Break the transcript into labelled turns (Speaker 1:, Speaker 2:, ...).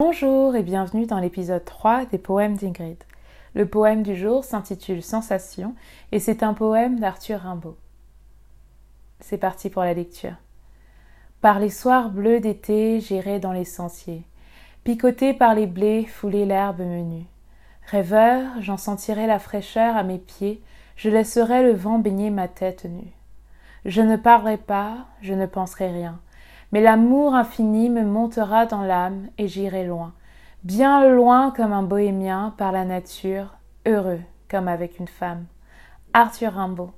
Speaker 1: Bonjour et bienvenue dans l'épisode 3 des poèmes d'Ingrid. Le poème du jour s'intitule Sensation et c'est un poème d'Arthur Rimbaud. C'est parti pour la lecture. Par les soirs bleus d'été, j'irai dans les sentiers, picoté par les blés, fouler l'herbe menue. Rêveur, j'en sentirai la fraîcheur à mes pieds, je laisserai le vent baigner ma tête nue. Je ne parlerai pas, je ne penserai rien, mais l'amour infini me montera dans l'âme et j'irai loin, bien loin comme un bohémien par la nature, heureux comme avec une femme. Arthur Rimbaud.